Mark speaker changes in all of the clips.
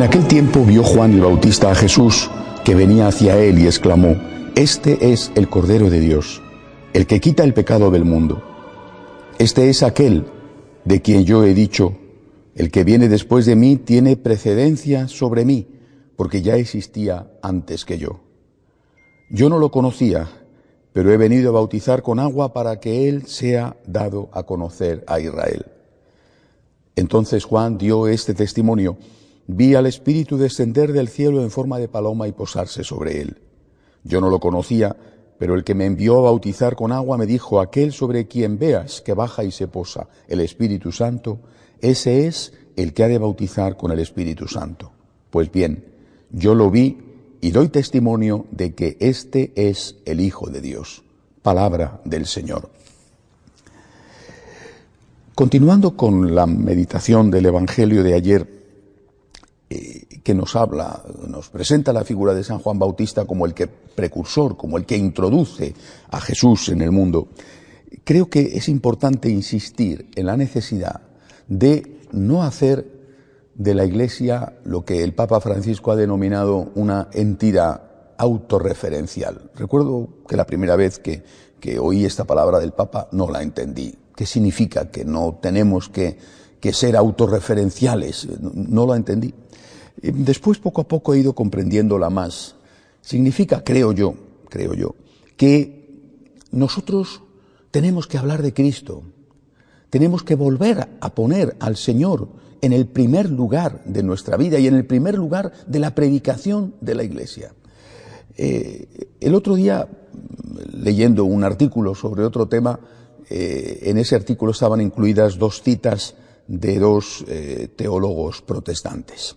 Speaker 1: En aquel tiempo vio Juan el Bautista a Jesús que venía hacia él y exclamó, Este es el Cordero de Dios, el que quita el pecado del mundo. Este es aquel de quien yo he dicho, el que viene después de mí tiene precedencia sobre mí, porque ya existía antes que yo. Yo no lo conocía, pero he venido a bautizar con agua para que él sea dado a conocer a Israel. Entonces Juan dio este testimonio, vi al Espíritu descender del cielo en forma de paloma y posarse sobre él. Yo no lo conocía, pero el que me envió a bautizar con agua me dijo, aquel sobre quien veas que baja y se posa el Espíritu Santo, ese es el que ha de bautizar con el Espíritu Santo. Pues bien, yo lo vi y doy testimonio de que este es el Hijo de Dios. Palabra del Señor. Continuando con la meditación del Evangelio de ayer, que nos habla, nos presenta la figura de San Juan Bautista como el que precursor, como el que introduce a Jesús en el mundo, creo que es importante insistir en la necesidad de no hacer de la Iglesia lo que el Papa Francisco ha denominado una entidad autorreferencial. Recuerdo que la primera vez que, que oí esta palabra del Papa no la entendí. ¿Qué significa que no tenemos que, que ser autorreferenciales? No, no lo entendí. Después, poco a poco, he ido comprendiéndola más. Significa, creo yo, creo yo, que nosotros tenemos que hablar de Cristo. Tenemos que volver a poner al Señor en el primer lugar de nuestra vida y en el primer lugar de la predicación de la Iglesia. Eh, el otro día, leyendo un artículo sobre otro tema, eh, en ese artículo estaban incluidas dos citas de dos eh, teólogos protestantes.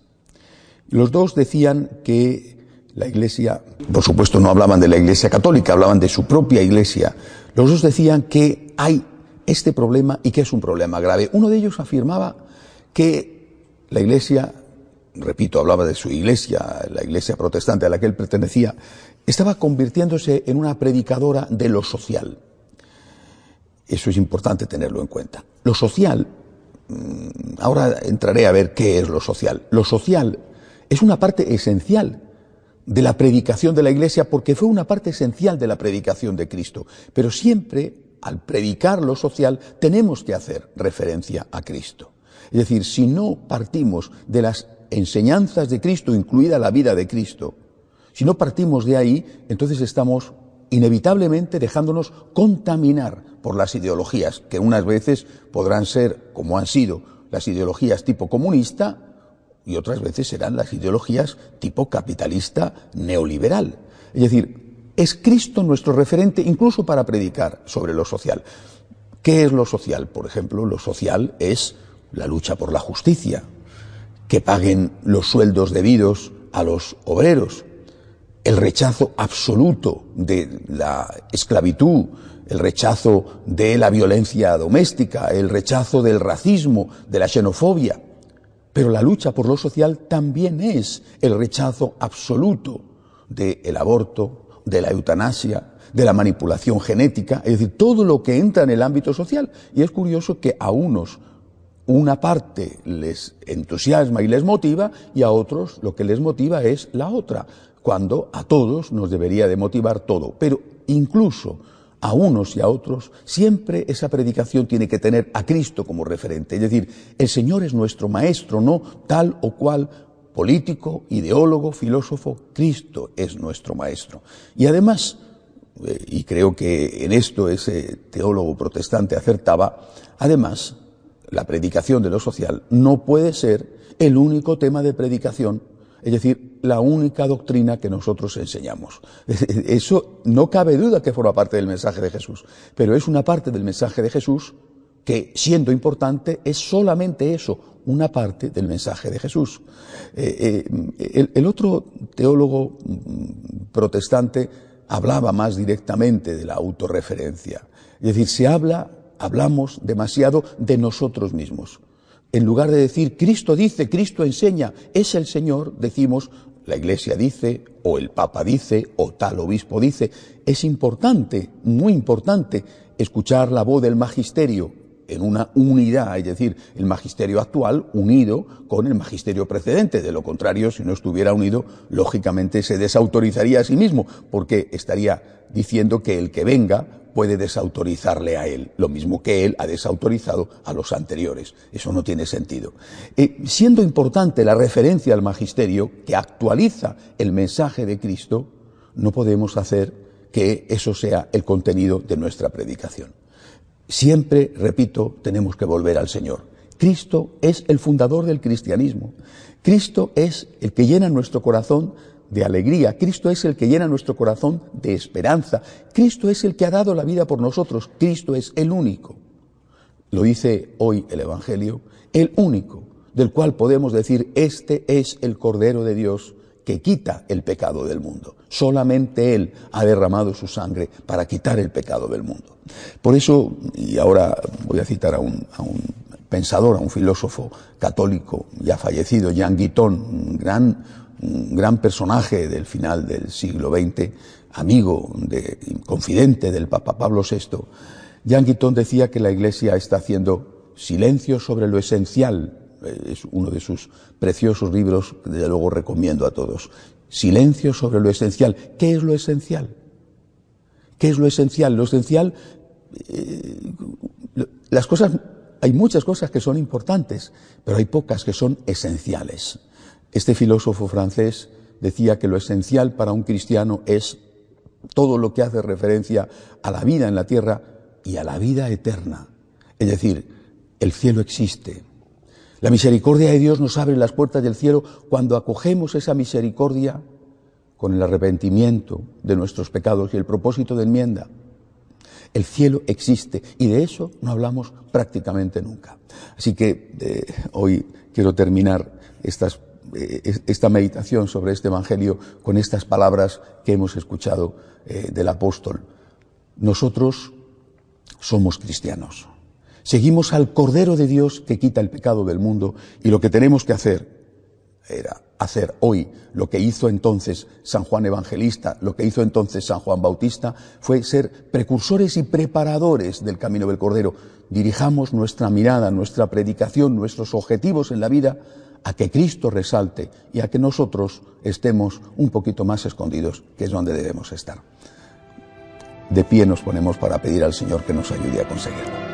Speaker 1: Los dos decían que la Iglesia, por supuesto no hablaban de la Iglesia católica, hablaban de su propia Iglesia. Los dos decían que hay este problema y que es un problema grave. Uno de ellos afirmaba que la Iglesia, repito, hablaba de su Iglesia, la Iglesia protestante a la que él pertenecía, estaba convirtiéndose en una predicadora de lo social. Eso es importante tenerlo en cuenta. Lo social, ahora entraré a ver qué es lo social. Lo social es una parte esencial de la predicación de la Iglesia porque fue una parte esencial de la predicación de Cristo. Pero siempre, al predicar lo social, tenemos que hacer referencia a Cristo. Es decir, si no partimos de las enseñanzas de Cristo, incluida la vida de Cristo, si no partimos de ahí, entonces estamos inevitablemente dejándonos contaminar por las ideologías, que unas veces podrán ser, como han sido, las ideologías tipo comunista, y otras veces serán las ideologías tipo capitalista neoliberal. Es decir, es Cristo nuestro referente incluso para predicar sobre lo social. ¿Qué es lo social? Por ejemplo, lo social es la lucha por la justicia, que paguen los sueldos debidos a los obreros, el rechazo absoluto de la esclavitud, el rechazo de la violencia doméstica, el rechazo del racismo, de la xenofobia. Pero la lucha por lo social también es el rechazo absoluto del aborto, de la eutanasia, de la manipulación genética, es decir, todo lo que entra en el ámbito social. Y es curioso que a unos una parte les entusiasma y les motiva y a otros lo que les motiva es la otra, cuando a todos nos debería de motivar todo. Pero incluso a unos y a otros, siempre esa predicación tiene que tener a Cristo como referente. Es decir, el Señor es nuestro maestro, no tal o cual político, ideólogo, filósofo, Cristo es nuestro maestro. Y además, eh, y creo que en esto ese teólogo protestante acertaba, además, la predicación de lo social no puede ser el único tema de predicación es decir, la única doctrina que nosotros enseñamos. Eso no cabe duda que forma parte del mensaje de Jesús, pero es una parte del mensaje de Jesús que, siendo importante, es solamente eso, una parte del mensaje de Jesús. Eh, eh, el, el, otro teólogo mm, protestante hablaba más directamente de la autorreferencia. Es decir, se habla, hablamos demasiado de nosotros mismos. En lugar de decir Cristo dice, Cristo enseña, es el Señor, decimos la Iglesia dice, o el Papa dice, o tal obispo dice. Es importante, muy importante, escuchar la voz del magisterio en una unidad, es decir, el magisterio actual unido con el magisterio precedente. De lo contrario, si no estuviera unido, lógicamente se desautorizaría a sí mismo, porque estaría diciendo que el que venga puede desautorizarle a él, lo mismo que él ha desautorizado a los anteriores. Eso no tiene sentido. Eh, siendo importante la referencia al magisterio que actualiza el mensaje de Cristo, no podemos hacer que eso sea el contenido de nuestra predicación. Siempre, repito, tenemos que volver al Señor. Cristo es el fundador del cristianismo. Cristo es el que llena nuestro corazón de alegría. Cristo es el que llena nuestro corazón de esperanza. Cristo es el que ha dado la vida por nosotros. Cristo es el único. Lo dice hoy el Evangelio, el único, del cual podemos decir, este es el Cordero de Dios que quita el pecado del mundo. Solamente Él ha derramado su sangre para quitar el pecado del mundo. Por eso, y ahora voy a citar a un, pensador, a un filósofo católico ya fallecido, Jean Guiton, un gran, un gran personaje del final del siglo XX, amigo, de, confidente del Papa Pablo VI, Jean Guiton decía que la Iglesia está haciendo silencio sobre lo esencial, es uno de sus preciosos libros que desde luego recomiendo a todos. Silencio sobre lo esencial. ¿Qué es lo esencial? ¿Qué es lo esencial? Lo esencial, eh, las cosas, hay muchas cosas que son importantes, pero hay pocas que son esenciales. Este filósofo francés decía que lo esencial para un cristiano es todo lo que hace referencia a la vida en la tierra y a la vida eterna. Es decir, el cielo existe, la misericordia de Dios nos abre las puertas del cielo cuando acogemos esa misericordia con el arrepentimiento de nuestros pecados y el propósito de enmienda. El cielo existe y de eso no hablamos prácticamente nunca. Así que eh, hoy quiero terminar estas, esta meditación sobre este Evangelio con estas palabras que hemos escuchado eh, del apóstol. Nosotros somos cristianos. Seguimos al Cordero de Dios que quita el pecado del mundo y lo que tenemos que hacer era hacer hoy lo que hizo entonces San Juan Evangelista, lo que hizo entonces San Juan Bautista, fue ser precursores y preparadores del camino del Cordero. Dirijamos nuestra mirada, nuestra predicación, nuestros objetivos en la vida a que Cristo resalte y a que nosotros estemos un poquito más escondidos, que es donde debemos estar. De pie nos ponemos para pedir al Señor que nos ayude a conseguirlo.